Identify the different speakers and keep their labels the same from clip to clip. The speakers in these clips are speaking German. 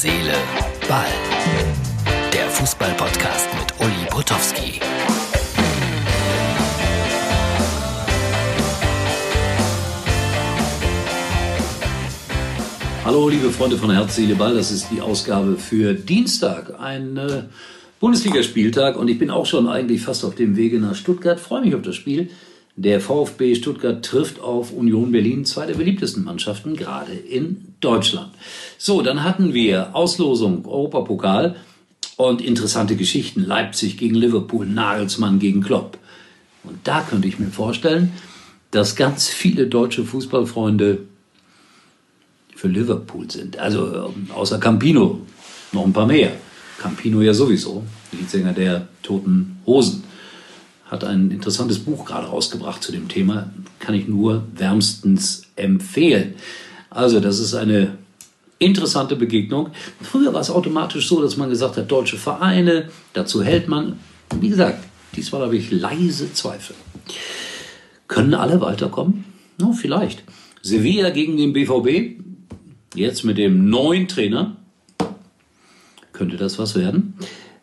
Speaker 1: Seele, Ball. Der Fußball-Podcast mit Uli Potowski.
Speaker 2: Hallo, liebe Freunde von Herz, Seele, Ball. Das ist die Ausgabe für Dienstag. Ein äh, Bundesligaspieltag und ich bin auch schon eigentlich fast auf dem Wege nach Stuttgart. Freue mich auf das Spiel. Der VfB Stuttgart trifft auf Union Berlin, zwei der beliebtesten Mannschaften, gerade in Deutschland. So, dann hatten wir Auslosung Europapokal und interessante Geschichten. Leipzig gegen Liverpool, Nagelsmann gegen Klopp. Und da könnte ich mir vorstellen, dass ganz viele deutsche Fußballfreunde für Liverpool sind. Also außer Campino noch ein paar mehr. Campino ja sowieso, Leadsänger der Toten Hosen hat ein interessantes Buch gerade rausgebracht zu dem Thema. Kann ich nur wärmstens empfehlen. Also, das ist eine interessante Begegnung. Früher war es automatisch so, dass man gesagt hat, deutsche Vereine, dazu hält man. Wie gesagt, diesmal habe ich leise Zweifel. Können alle weiterkommen? No, vielleicht. Sevilla gegen den BVB, jetzt mit dem neuen Trainer. Könnte das was werden?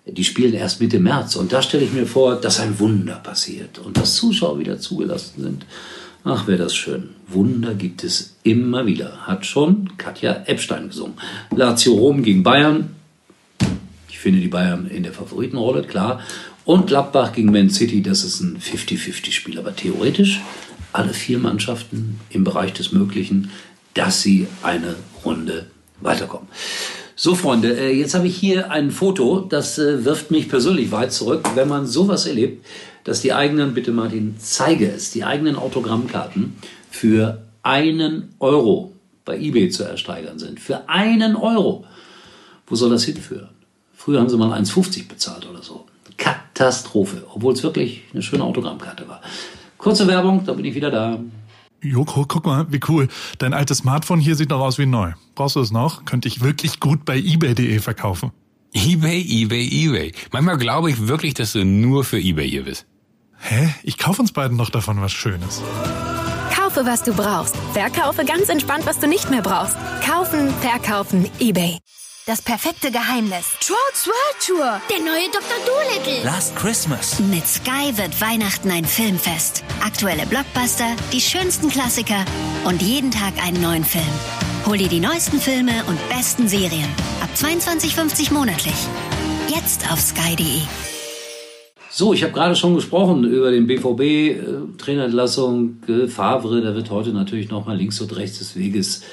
Speaker 2: Die spielen erst Mitte März. Und da stelle ich mir vor, dass ein Wunder passiert und dass Zuschauer wieder zugelassen sind. Ach, wäre das schön. Wunder gibt es immer wieder. Hat schon Katja Epstein gesungen. Lazio Rom gegen Bayern. Ich finde die Bayern in der Favoritenrolle, klar. Und Gladbach gegen Man City, das ist ein 50-50-Spiel. Aber theoretisch alle vier Mannschaften im Bereich des Möglichen, dass sie eine Runde. So, Freunde, äh, jetzt habe ich hier ein Foto, das äh, wirft mich persönlich weit zurück. Wenn man sowas erlebt, dass die eigenen, bitte Martin, zeige es, die eigenen Autogrammkarten für einen Euro bei eBay zu ersteigern sind. Für einen Euro. Wo soll das hinführen? Früher haben sie mal 1,50 bezahlt oder so. Katastrophe, obwohl es wirklich eine schöne Autogrammkarte war. Kurze Werbung, da bin ich wieder da.
Speaker 3: Joko, guck mal, wie cool. Dein altes Smartphone hier sieht noch aus wie neu. Brauchst du es noch? Könnte ich wirklich gut bei eBay.de verkaufen.
Speaker 4: eBay, eBay, eBay. Manchmal glaube ich wirklich, dass du nur für eBay hier bist.
Speaker 3: Hä? Ich kaufe uns beiden noch davon was Schönes.
Speaker 5: Kaufe, was du brauchst. Verkaufe ganz entspannt, was du nicht mehr brauchst. Kaufen, verkaufen, eBay.
Speaker 6: Das perfekte Geheimnis.
Speaker 7: Trolls World Tour. Der neue Dr. Dolittle.
Speaker 8: Last Christmas.
Speaker 6: Mit Sky wird Weihnachten ein Filmfest. Aktuelle Blockbuster, die schönsten Klassiker und jeden Tag einen neuen Film. Hol dir die neuesten Filme und besten Serien. Ab 22,50 monatlich. Jetzt auf sky.de.
Speaker 2: So, ich habe gerade schon gesprochen über den BVB, äh, Trainerentlassung, Favre, da wird heute natürlich nochmal links und rechts des Weges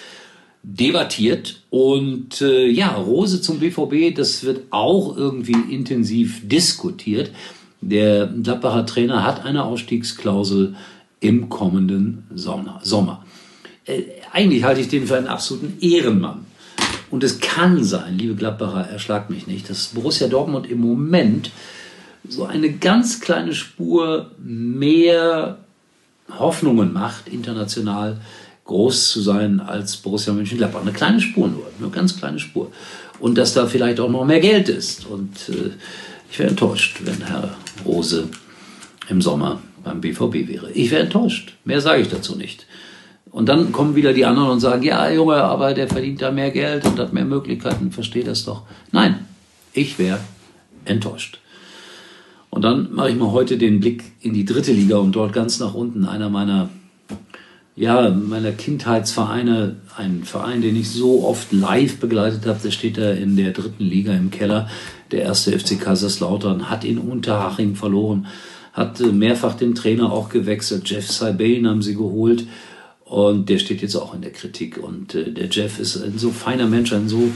Speaker 2: debattiert. Und äh, ja, Rose zum BVB, das wird auch irgendwie intensiv diskutiert. Der Gladbacher Trainer hat eine Ausstiegsklausel im kommenden Sommer. Äh, eigentlich halte ich den für einen absoluten Ehrenmann. Und es kann sein, liebe Gladbacher, erschlagt mich nicht, dass Borussia Dortmund im Moment so eine ganz kleine Spur mehr Hoffnungen macht, international groß zu sein als Borussia Mönchengladbach. Eine kleine Spur nur, eine ganz kleine Spur. Und dass da vielleicht auch noch mehr Geld ist. Und äh, ich wäre enttäuscht, wenn Herr Rose im Sommer beim BVB wäre. Ich wäre enttäuscht. Mehr sage ich dazu nicht. Und dann kommen wieder die anderen und sagen, ja, Junge, aber der verdient da mehr Geld und hat mehr Möglichkeiten, versteht das doch. Nein, ich wäre enttäuscht. Und dann mache ich mal heute den Blick in die dritte Liga und dort ganz nach unten einer meiner ja, meiner Kindheitsvereine, ein Verein, den ich so oft live begleitet habe, der steht da in der dritten Liga im Keller. Der erste FC Kaiserslautern hat in Unterhaching verloren, hat äh, mehrfach den Trainer auch gewechselt. Jeff Saibane haben sie geholt und der steht jetzt auch in der Kritik. Und äh, der Jeff ist ein so feiner Mensch, ein so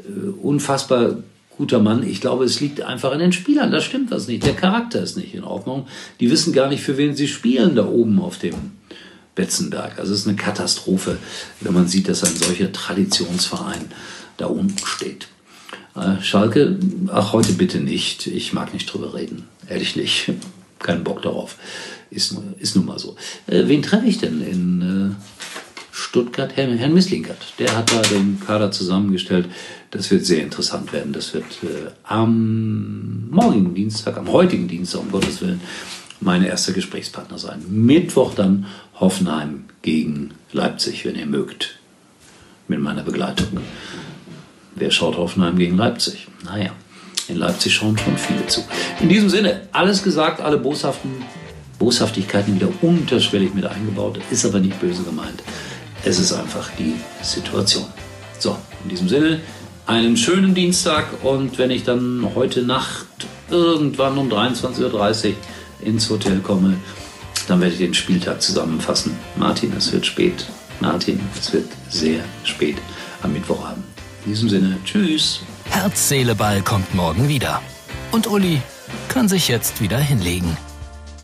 Speaker 2: äh, unfassbar guter Mann. Ich glaube, es liegt einfach an den Spielern. Da stimmt was nicht. Der Charakter ist nicht in Ordnung. Die wissen gar nicht, für wen sie spielen da oben auf dem Betzenberg. Also es ist eine Katastrophe, wenn man sieht, dass ein solcher Traditionsverein da unten steht. Äh, Schalke, ach heute bitte nicht. Ich mag nicht drüber reden. Ehrlich nicht. Keinen Bock darauf. Ist, ist nun mal so. Äh, wen treffe ich denn in äh, Stuttgart? Herrn, Herrn Misslinkert. Der hat da den Kader zusammengestellt. Das wird sehr interessant werden. Das wird äh, am morgigen Dienstag, am heutigen Dienstag, um Gottes Willen, meine erste Gesprächspartner sein. Mittwoch dann Hoffenheim gegen Leipzig, wenn ihr mögt, mit meiner Begleitung. Wer schaut Hoffenheim gegen Leipzig? Naja, in Leipzig schauen schon viele zu. In diesem Sinne, alles gesagt, alle boshaften Boshaftigkeiten wieder unterschwellig mit eingebaut, ist aber nicht böse gemeint. Es ist einfach die Situation. So, in diesem Sinne, einen schönen Dienstag und wenn ich dann heute Nacht irgendwann um 23.30 Uhr ins Hotel komme, dann werde ich den Spieltag zusammenfassen. Martin, es wird spät. Martin, es wird sehr spät am Mittwochabend. In diesem Sinne, tschüss.
Speaker 1: Herz, Seele, Ball kommt morgen wieder. Und Uli kann sich jetzt wieder hinlegen.